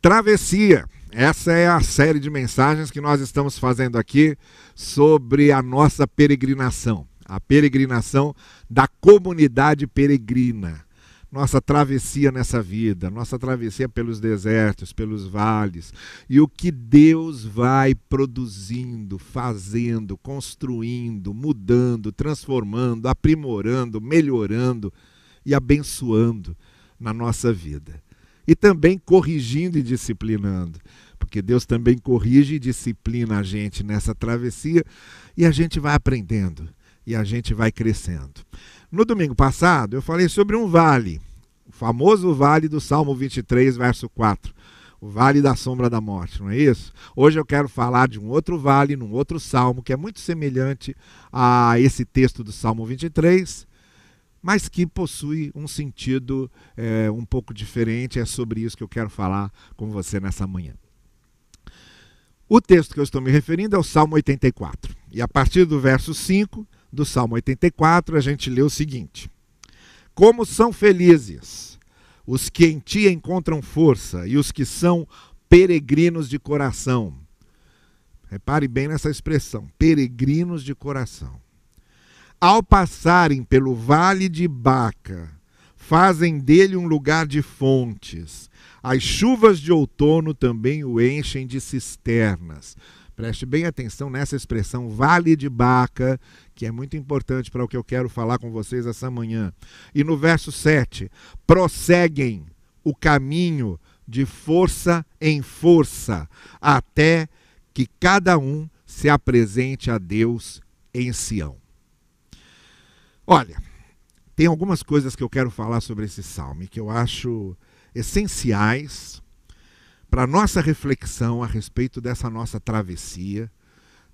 Travessia. Essa é a série de mensagens que nós estamos fazendo aqui sobre a nossa peregrinação, a peregrinação da comunidade peregrina. Nossa travessia nessa vida, nossa travessia pelos desertos, pelos vales, e o que Deus vai produzindo, fazendo, construindo, mudando, transformando, aprimorando, melhorando e abençoando na nossa vida e também corrigindo e disciplinando, porque Deus também corrige e disciplina a gente nessa travessia e a gente vai aprendendo e a gente vai crescendo. No domingo passado eu falei sobre um vale, o famoso vale do Salmo 23, verso 4 o vale da sombra da morte, não é isso? Hoje eu quero falar de um outro vale, num outro salmo, que é muito semelhante a esse texto do Salmo 23, mas que possui um sentido é, um pouco diferente. É sobre isso que eu quero falar com você nessa manhã. O texto que eu estou me referindo é o Salmo 84. E a partir do verso 5 do Salmo 84, a gente lê o seguinte: Como são felizes os que em ti encontram força e os que são peregrinos de coração. Repare bem nessa expressão: peregrinos de coração. Ao passarem pelo vale de Baca, fazem dele um lugar de fontes. As chuvas de outono também o enchem de cisternas. Preste bem atenção nessa expressão vale de Baca, que é muito importante para o que eu quero falar com vocês essa manhã. E no verso 7, prosseguem o caminho de força em força, até que cada um se apresente a Deus em Sião. Olha, tem algumas coisas que eu quero falar sobre esse salmo que eu acho essenciais para nossa reflexão a respeito dessa nossa travessia,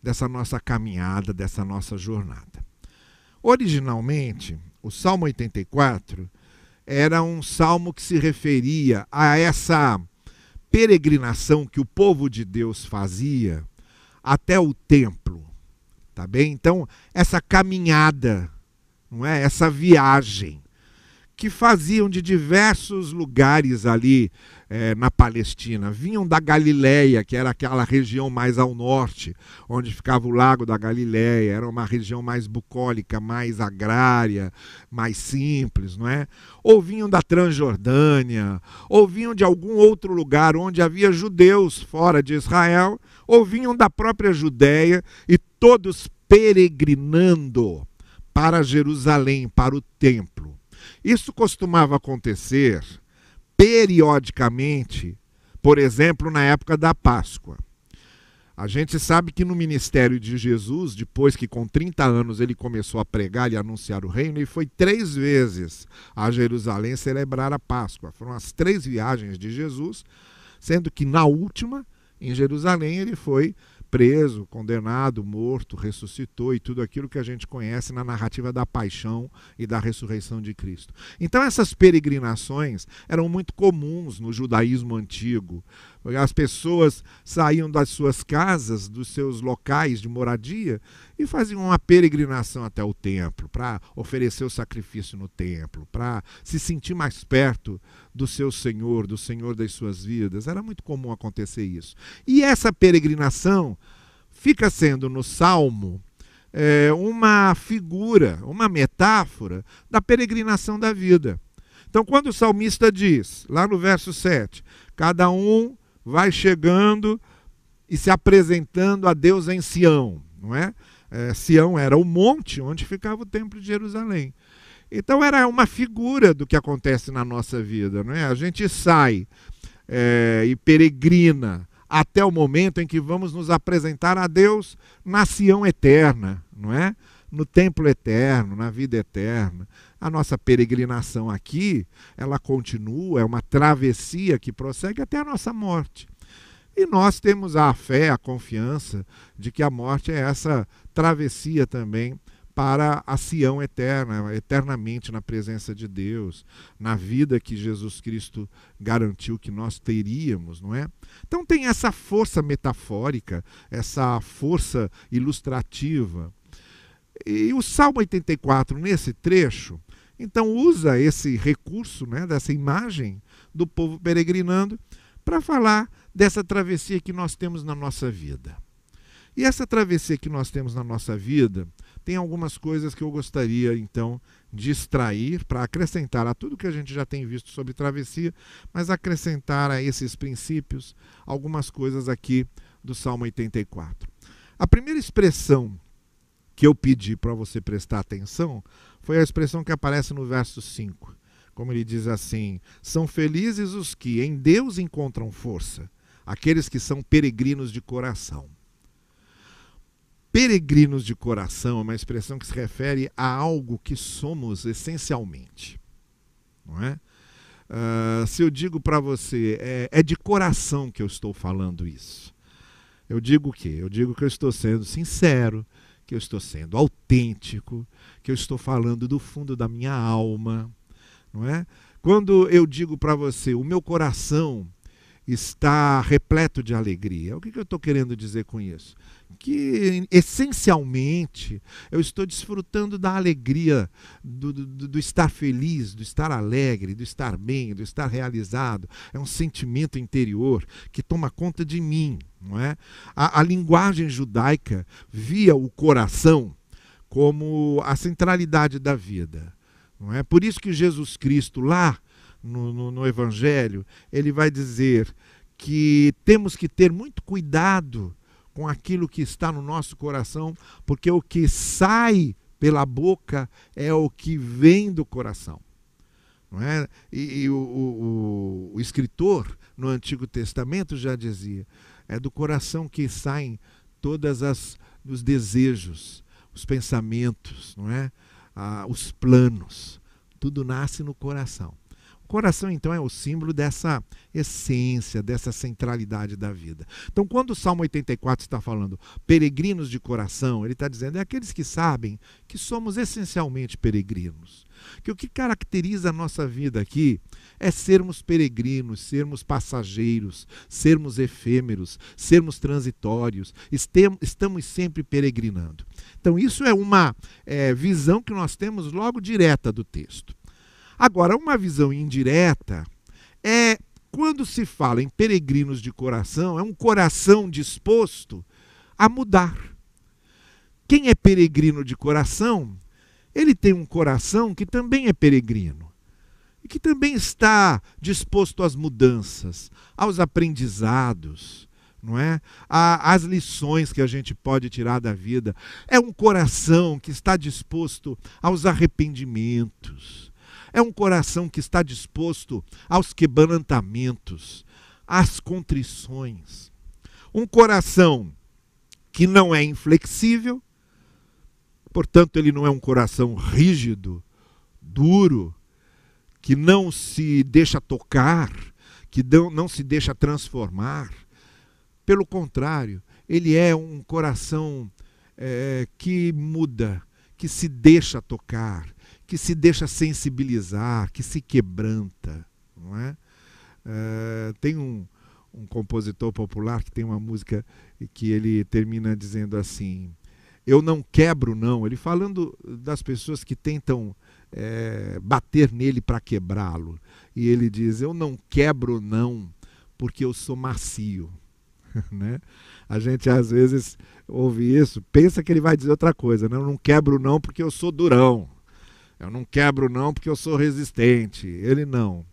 dessa nossa caminhada, dessa nossa jornada. Originalmente, o Salmo 84 era um salmo que se referia a essa peregrinação que o povo de Deus fazia até o templo, tá bem? Então, essa caminhada não é? Essa viagem que faziam de diversos lugares ali é, na Palestina. Vinham da Galileia, que era aquela região mais ao norte, onde ficava o lago da Galileia. Era uma região mais bucólica, mais agrária, mais simples, não é? Ou vinham da Transjordânia, ou vinham de algum outro lugar onde havia judeus fora de Israel, ou vinham da própria Judéia e todos peregrinando para Jerusalém, para o templo. Isso costumava acontecer periodicamente, por exemplo, na época da Páscoa. A gente sabe que no ministério de Jesus, depois que com 30 anos ele começou a pregar e anunciar o reino, ele foi três vezes a Jerusalém celebrar a Páscoa. Foram as três viagens de Jesus, sendo que na última, em Jerusalém, ele foi preso, condenado, morto, ressuscitou e tudo aquilo que a gente conhece na narrativa da paixão e da ressurreição de Cristo. Então, essas peregrinações eram muito comuns no judaísmo antigo. As pessoas saíam das suas casas, dos seus locais de moradia e faziam uma peregrinação até o templo para oferecer o sacrifício no templo, para se sentir mais perto do seu Senhor, do Senhor das suas vidas. Era muito comum acontecer isso. E essa peregrinação fica sendo no Salmo é, uma figura, uma metáfora da peregrinação da vida. Então, quando o salmista diz, lá no verso 7, cada um vai chegando e se apresentando a Deus em Sião, não é? é Sião era o monte onde ficava o templo de Jerusalém. Então era uma figura do que acontece na nossa vida, não é? A gente sai é, e peregrina até o momento em que vamos nos apresentar a Deus na Sião eterna, não é? No templo eterno, na vida eterna. A nossa peregrinação aqui, ela continua, é uma travessia que prossegue até a nossa morte. E nós temos a fé, a confiança de que a morte é essa travessia também para a Sião eterna, eternamente na presença de Deus, na vida que Jesus Cristo garantiu que nós teríamos, não é? Então tem essa força metafórica, essa força ilustrativa. E o Salmo 84, nesse trecho, então usa esse recurso, né, dessa imagem do povo peregrinando, para falar dessa travessia que nós temos na nossa vida. E essa travessia que nós temos na nossa vida tem algumas coisas que eu gostaria então de extrair para acrescentar a tudo que a gente já tem visto sobre travessia, mas acrescentar a esses princípios algumas coisas aqui do Salmo 84. A primeira expressão que eu pedi para você prestar atenção foi a expressão que aparece no verso 5. Como ele diz assim: São felizes os que em Deus encontram força, aqueles que são peregrinos de coração. Peregrinos de coração é uma expressão que se refere a algo que somos essencialmente. Não é? Uh, se eu digo para você, é, é de coração que eu estou falando isso. Eu digo o quê? Eu digo que eu estou sendo sincero, que eu estou sendo autêntico, que eu estou falando do fundo da minha alma, não é? Quando eu digo para você, o meu coração está repleto de alegria. O que, eu estou querendo dizer com isso? Que, essencialmente, eu estou desfrutando da alegria, do, do, do, estar feliz, do estar alegre, do estar bem, do estar realizado. É um sentimento interior que toma conta de mim. Não é? a, a linguagem judaica via o coração como a centralidade da vida. Não é? Por isso que Jesus Cristo, lá no, no, no Evangelho, ele vai dizer que temos que ter muito cuidado com aquilo que está no nosso coração, porque o que sai pela boca é o que vem do coração. Não é? E, e o, o, o, escritor no Antigo Testamento já dizia: é do coração que saem todas as os desejos, os pensamentos, não é? Ah, os planos. Tudo nasce no coração coração, então, é o símbolo dessa essência, dessa centralidade da vida. Então, quando o Salmo 84 está falando peregrinos de coração, ele está dizendo é aqueles que sabem que somos essencialmente peregrinos. Que o que caracteriza a nossa vida aqui é sermos peregrinos, sermos passageiros, sermos efêmeros, sermos transitórios, estamos sempre peregrinando. Então, isso é uma é, visão que nós temos logo direta do texto. Agora, uma visão indireta é quando se fala em peregrinos de coração, é um coração disposto a mudar. Quem é peregrino de coração, ele tem um coração que também é peregrino e que também está disposto às mudanças, aos aprendizados, não é? As lições que a gente pode tirar da vida. É um coração que está disposto aos arrependimentos, é um coração que está disposto aos quebrantamentos, às contrições. Um coração que não é inflexível, portanto, ele não é um coração rígido, duro, que não se deixa tocar, que não se deixa transformar. Pelo contrário, ele é um coração é, que muda, que se deixa tocar, que se deixa sensibilizar, que se quebranta. Não é? é tem um, um compositor popular que tem uma música que ele termina dizendo assim: Eu não quebro, não. Ele falando das pessoas que tentam é, bater nele para quebrá-lo. E ele diz: Eu não quebro, não, porque eu sou macio. né? A gente às vezes ouve isso, pensa que ele vai dizer outra coisa. Né? Eu não quebro, não, porque eu sou durão. Eu não quebro não porque eu sou resistente. Ele não.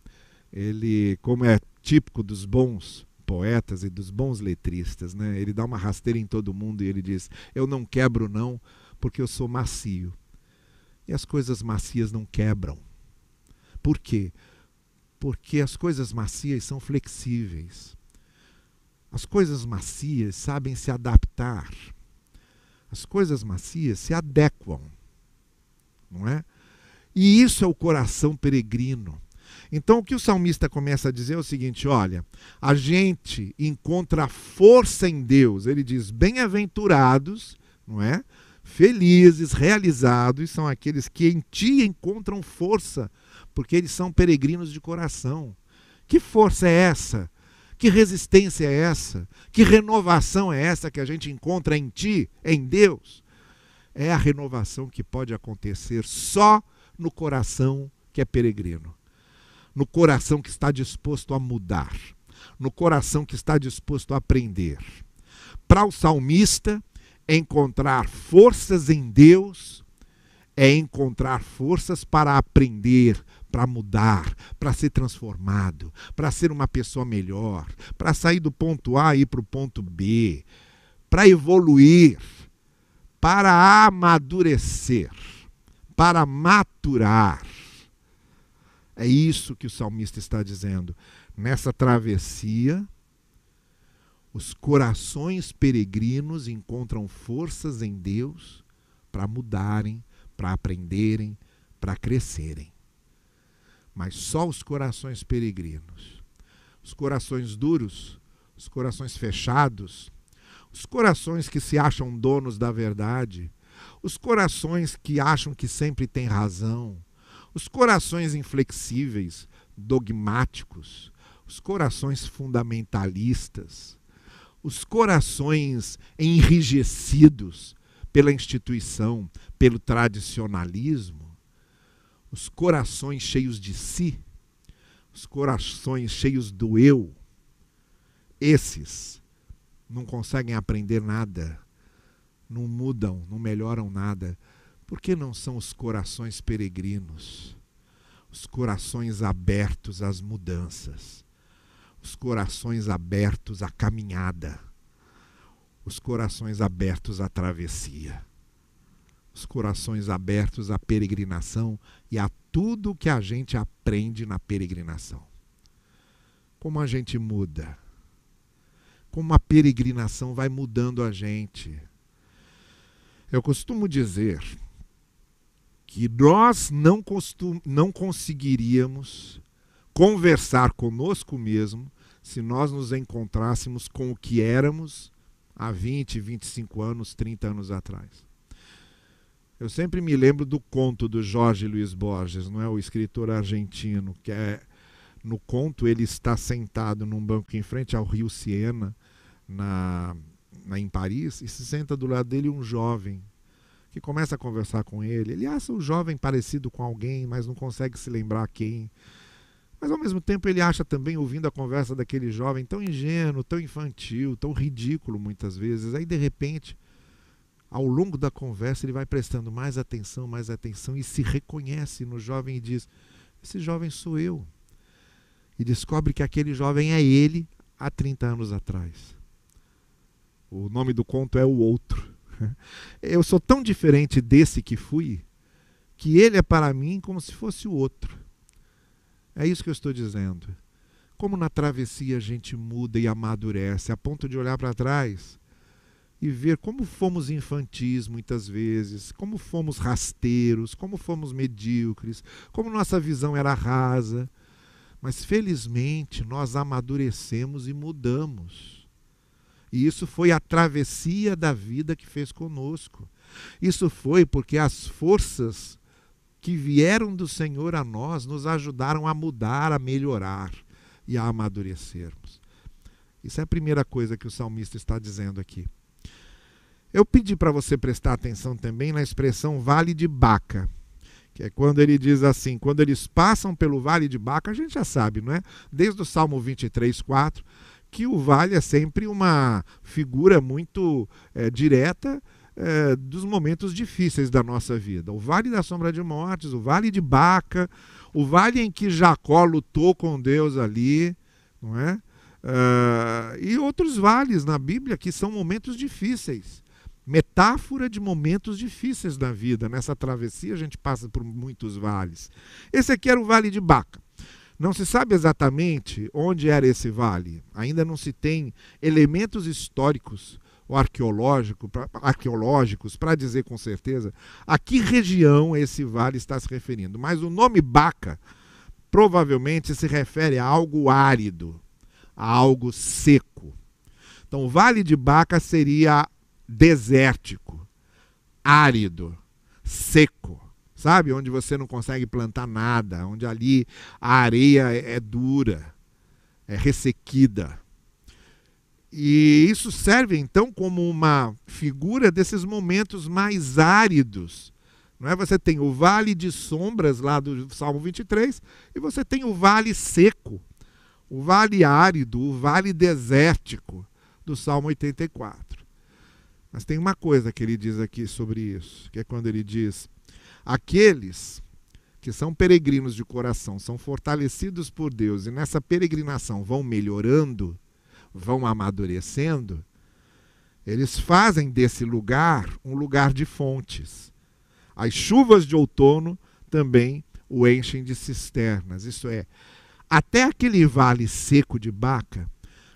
Ele, como é típico dos bons poetas e dos bons letristas, né? Ele dá uma rasteira em todo mundo e ele diz: "Eu não quebro não porque eu sou macio". E as coisas macias não quebram. Por quê? Porque as coisas macias são flexíveis. As coisas macias sabem se adaptar. As coisas macias se adequam. Não é? E isso é o coração peregrino. Então o que o salmista começa a dizer é o seguinte: olha, a gente encontra força em Deus. Ele diz: bem-aventurados, não é? Felizes, realizados são aqueles que em ti encontram força, porque eles são peregrinos de coração. Que força é essa? Que resistência é essa? Que renovação é essa que a gente encontra em ti, em Deus? É a renovação que pode acontecer só no coração que é peregrino, no coração que está disposto a mudar, no coração que está disposto a aprender. Para o salmista, encontrar forças em Deus é encontrar forças para aprender, para mudar, para ser transformado, para ser uma pessoa melhor, para sair do ponto A e ir para o ponto B, para evoluir, para amadurecer, para maturar. É isso que o salmista está dizendo. Nessa travessia, os corações peregrinos encontram forças em Deus para mudarem, para aprenderem, para crescerem. Mas só os corações peregrinos, os corações duros, os corações fechados, os corações que se acham donos da verdade, os corações que acham que sempre têm razão, os corações inflexíveis, dogmáticos, os corações fundamentalistas, os corações enrijecidos pela instituição, pelo tradicionalismo, os corações cheios de si, os corações cheios do eu, esses não conseguem aprender nada, não mudam, não melhoram nada, porque não são os corações peregrinos, os corações abertos às mudanças, os corações abertos à caminhada, os corações abertos à travessia, os corações abertos à peregrinação e a tudo que a gente aprende na peregrinação. Como a gente muda? Como a peregrinação vai mudando a gente. Eu costumo dizer que nós não, costum, não conseguiríamos conversar conosco mesmo se nós nos encontrássemos com o que éramos há 20, 25 anos, 30 anos atrás. Eu sempre me lembro do conto do Jorge Luiz Borges, não é o escritor argentino, que é no conto ele está sentado num banco em frente ao rio Siena na, na, em Paris e se senta do lado dele um jovem que começa a conversar com ele. Ele acha o jovem parecido com alguém, mas não consegue se lembrar quem. Mas ao mesmo tempo ele acha também, ouvindo a conversa daquele jovem, tão ingênuo, tão infantil, tão ridículo muitas vezes. Aí de repente, ao longo da conversa, ele vai prestando mais atenção, mais atenção e se reconhece no jovem e diz: Esse jovem sou eu. E descobre que aquele jovem é ele há 30 anos atrás. O nome do conto é O Outro. Eu sou tão diferente desse que fui, que ele é para mim como se fosse o outro. É isso que eu estou dizendo. Como na travessia a gente muda e amadurece, a ponto de olhar para trás e ver como fomos infantis muitas vezes, como fomos rasteiros, como fomos medíocres, como nossa visão era rasa. Mas felizmente nós amadurecemos e mudamos. E isso foi a travessia da vida que fez conosco. Isso foi porque as forças que vieram do Senhor a nós nos ajudaram a mudar, a melhorar e a amadurecermos. Isso é a primeira coisa que o salmista está dizendo aqui. Eu pedi para você prestar atenção também na expressão vale de Baca, que é quando ele diz assim: quando eles passam pelo vale de Baca, a gente já sabe, não é? Desde o Salmo 23, 4 que o vale é sempre uma figura muito é, direta é, dos momentos difíceis da nossa vida. O vale da sombra de mortes, o vale de Baca, o vale em que Jacó lutou com Deus ali, não é? Uh, e outros vales na Bíblia que são momentos difíceis. Metáfora de momentos difíceis da vida. Nessa travessia a gente passa por muitos vales. Esse aqui era o vale de Baca. Não se sabe exatamente onde era esse vale. Ainda não se tem elementos históricos ou arqueológico, arqueológicos para dizer com certeza a que região esse vale está se referindo. Mas o nome Baca provavelmente se refere a algo árido, a algo seco. Então, o Vale de Baca seria desértico, árido, seco sabe? Onde você não consegue plantar nada, onde ali a areia é, é dura, é ressequida. E isso serve então como uma figura desses momentos mais áridos. Não é? Você tem o vale de sombras lá do Salmo 23 e você tem o vale seco, o vale árido, o vale desértico do Salmo 84. Mas tem uma coisa que ele diz aqui sobre isso, que é quando ele diz: aqueles que são peregrinos de coração, são fortalecidos por Deus e nessa peregrinação vão melhorando, vão amadurecendo, eles fazem desse lugar um lugar de fontes. As chuvas de outono também o enchem de cisternas. Isso é, até aquele vale seco de Baca,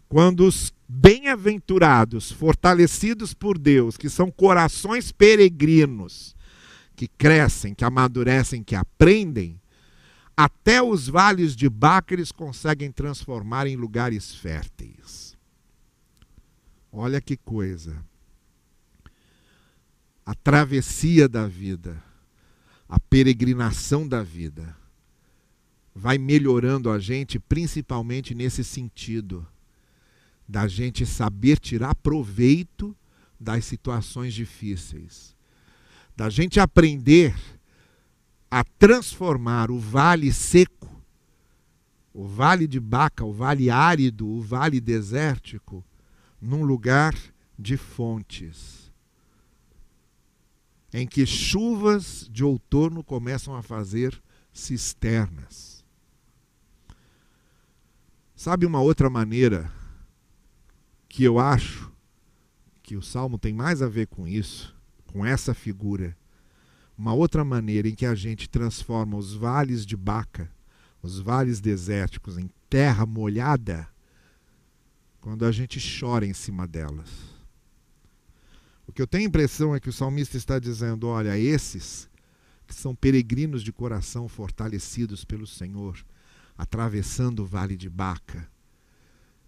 quando os bem-aventurados, fortalecidos por Deus, que são corações peregrinos, que crescem, que amadurecem, que aprendem, até os vales de Baca eles conseguem transformar em lugares férteis. Olha que coisa. A travessia da vida, a peregrinação da vida, vai melhorando a gente, principalmente nesse sentido, da gente saber tirar proveito das situações difíceis, da gente aprender a transformar o vale seco, o vale de Baca, o vale árido, o vale desértico, num lugar de fontes, em que chuvas de outono começam a fazer cisternas. Sabe uma outra maneira que eu acho que o salmo tem mais a ver com isso, com essa figura? Uma outra maneira em que a gente transforma os vales de Baca, os vales desérticos, em terra molhada quando a gente chora em cima delas. O que eu tenho a impressão é que o salmista está dizendo: olha, esses que são peregrinos de coração fortalecidos pelo Senhor, atravessando o vale de Baca,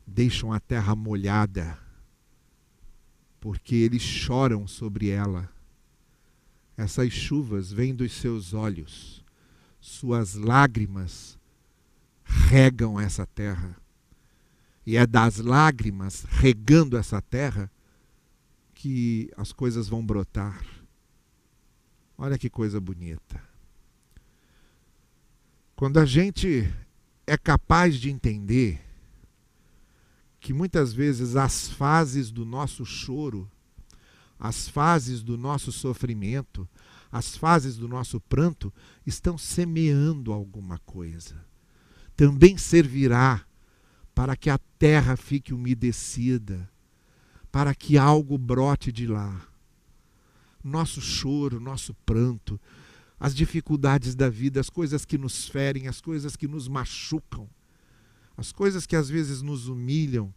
deixam a terra molhada, porque eles choram sobre ela. Essas chuvas vêm dos seus olhos, suas lágrimas regam essa terra e é das lágrimas regando essa terra que as coisas vão brotar. Olha que coisa bonita. Quando a gente é capaz de entender que muitas vezes as fases do nosso choro, as fases do nosso sofrimento, as fases do nosso pranto estão semeando alguma coisa. Também servirá para que a terra fique umedecida, para que algo brote de lá. Nosso choro, nosso pranto, as dificuldades da vida, as coisas que nos ferem, as coisas que nos machucam, as coisas que às vezes nos humilham,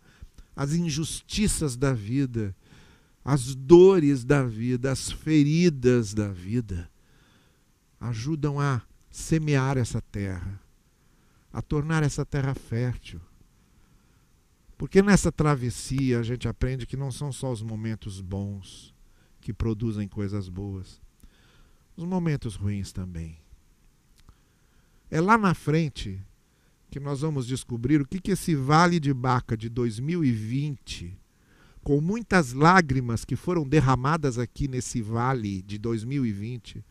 as injustiças da vida, as dores da vida, as feridas da vida, ajudam a semear essa terra, a tornar essa terra fértil. Porque nessa travessia a gente aprende que não são só os momentos bons que produzem coisas boas, os momentos ruins também. É lá na frente que nós vamos descobrir o que, que esse Vale de Baca de 2020, com muitas lágrimas que foram derramadas aqui nesse vale de 2020,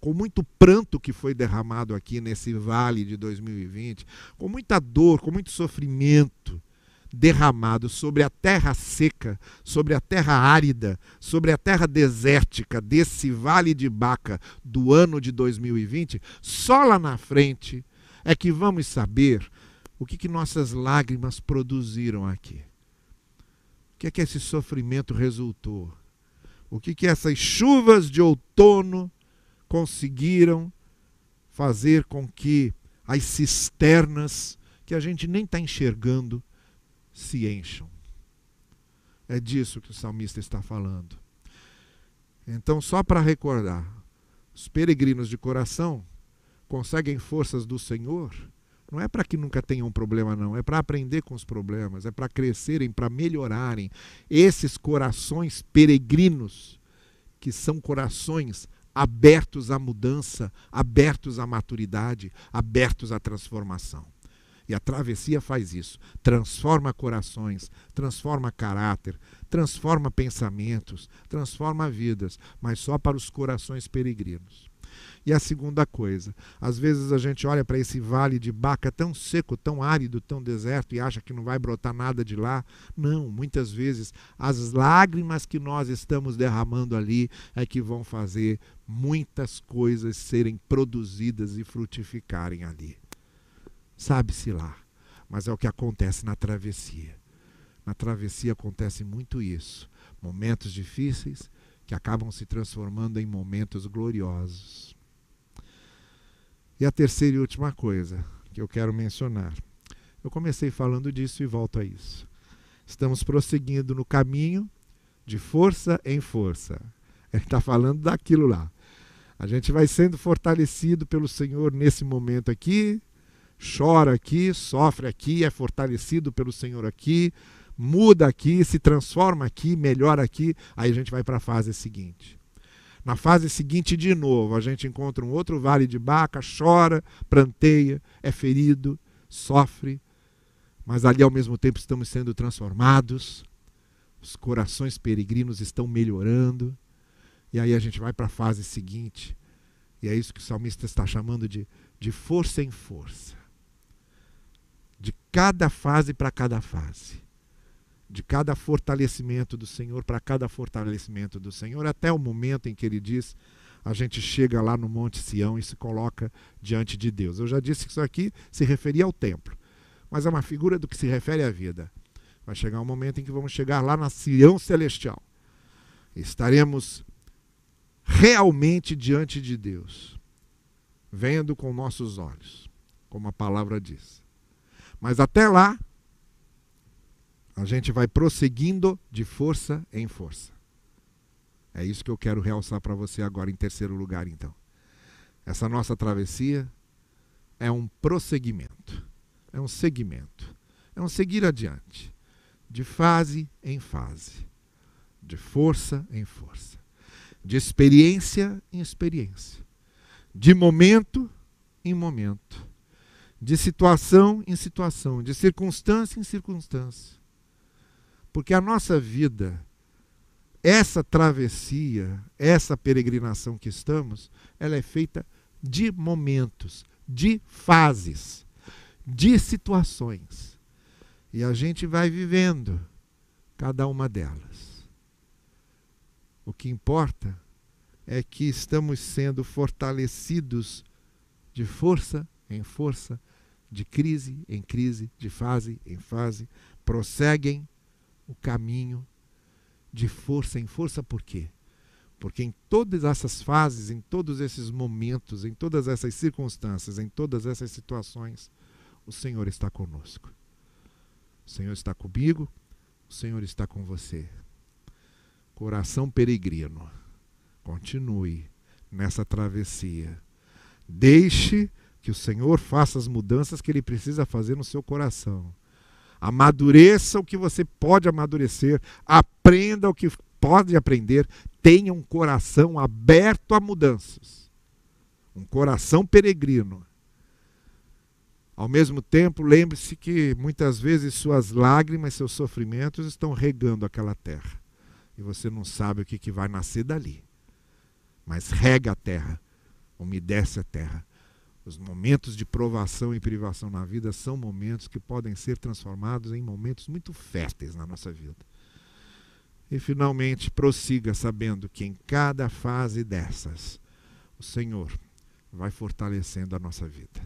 com muito pranto que foi derramado aqui nesse vale de 2020, com muita dor, com muito sofrimento, derramado sobre a terra seca, sobre a terra árida, sobre a terra desértica desse vale de Baca do ano de 2020, só lá na frente é que vamos saber o que, que nossas lágrimas produziram aqui. Que é que esse sofrimento resultou? O que, que essas chuvas de outono conseguiram fazer com que as cisternas, que a gente nem está enxergando, se encham. É disso que o salmista está falando. Então, só para recordar, os peregrinos de coração conseguem forças do Senhor, não é para que nunca tenham um problema, não, é para aprender com os problemas, é para crescerem, para melhorarem. Esses corações peregrinos, que são corações abertos à mudança, abertos à maturidade, abertos à transformação. E a travessia faz isso. Transforma corações, transforma caráter, transforma pensamentos, transforma vidas, mas só para os corações peregrinos. E a segunda coisa, às vezes a gente olha para esse vale de Baca tão seco, tão árido, tão deserto e acha que não vai brotar nada de lá. Não, muitas vezes as lágrimas que nós estamos derramando ali é que vão fazer muitas coisas serem produzidas e frutificarem ali. Sabe-se lá, mas é o que acontece na travessia. Na travessia acontece muito isso. Momentos difíceis que acabam se transformando em momentos gloriosos. E a terceira e última coisa que eu quero mencionar. Eu comecei falando disso e volto a isso. Estamos prosseguindo no caminho de força em força. Ele está falando daquilo lá. A gente vai sendo fortalecido pelo Senhor nesse momento aqui, chora aqui, sofre aqui, é fortalecido pelo Senhor aqui, muda aqui, se transforma aqui, melhora aqui, aí a gente vai para a fase seguinte. Na fase seguinte, de novo, a gente encontra um outro vale de Baca, chora, pranteia, é ferido, sofre, mas ali ao mesmo tempo estamos sendo transformados, os corações peregrinos estão melhorando, e aí a gente vai para a fase seguinte, e é isso que o salmista está chamando de, de força em força. De cada fase para cada fase de cada fortalecimento do Senhor para cada fortalecimento do Senhor, até o momento em que ele diz: a gente chega lá no Monte Sião e se coloca diante de Deus. Eu já disse que isso aqui se referia ao templo, mas é uma figura do que se refere à vida. Vai chegar um momento em que vamos chegar lá na Sião celestial. Estaremos realmente diante de Deus, vendo com nossos olhos, como a palavra diz. Mas até lá, a gente vai prosseguindo de força em força. É isso que eu quero realçar para você agora em terceiro lugar, então. Essa nossa travessia é um prosseguimento, é um segmento, é um seguir adiante, de fase em fase, de força em força, de experiência em experiência, de momento em momento, de situação em situação, de circunstância em circunstância porque a nossa vida, essa travessia, essa peregrinação que estamos, ela é feita de momentos, de fases, de situações. E a gente vai vivendo cada uma delas. O que importa é que estamos sendo fortalecidos de força em força, de crise em crise, de fase em fase, prosseguem o caminho de força em força, por quê? Porque em todas essas fases, em todos esses momentos, em todas essas circunstâncias, em todas essas situações, o Senhor está conosco. O Senhor está comigo, o Senhor está com você. Coração peregrino, continue nessa travessia. Deixe que o Senhor faça as mudanças que ele precisa fazer no seu coração. Amadureça o que você pode amadurecer, aprenda o que pode aprender, tenha um coração aberto a mudanças, um coração peregrino. Ao mesmo tempo, lembre-se que muitas vezes suas lágrimas, seus sofrimentos estão regando aquela terra. E você não sabe o que, vai nascer dali. Mas rega a terra, umedece a terra os momentos de provação e privação na vida são momentos que podem ser transformados em momentos muito férteis na nossa vida. E finalmente, prossiga sabendo que em cada fase dessas, o Senhor vai fortalecendo a nossa vida.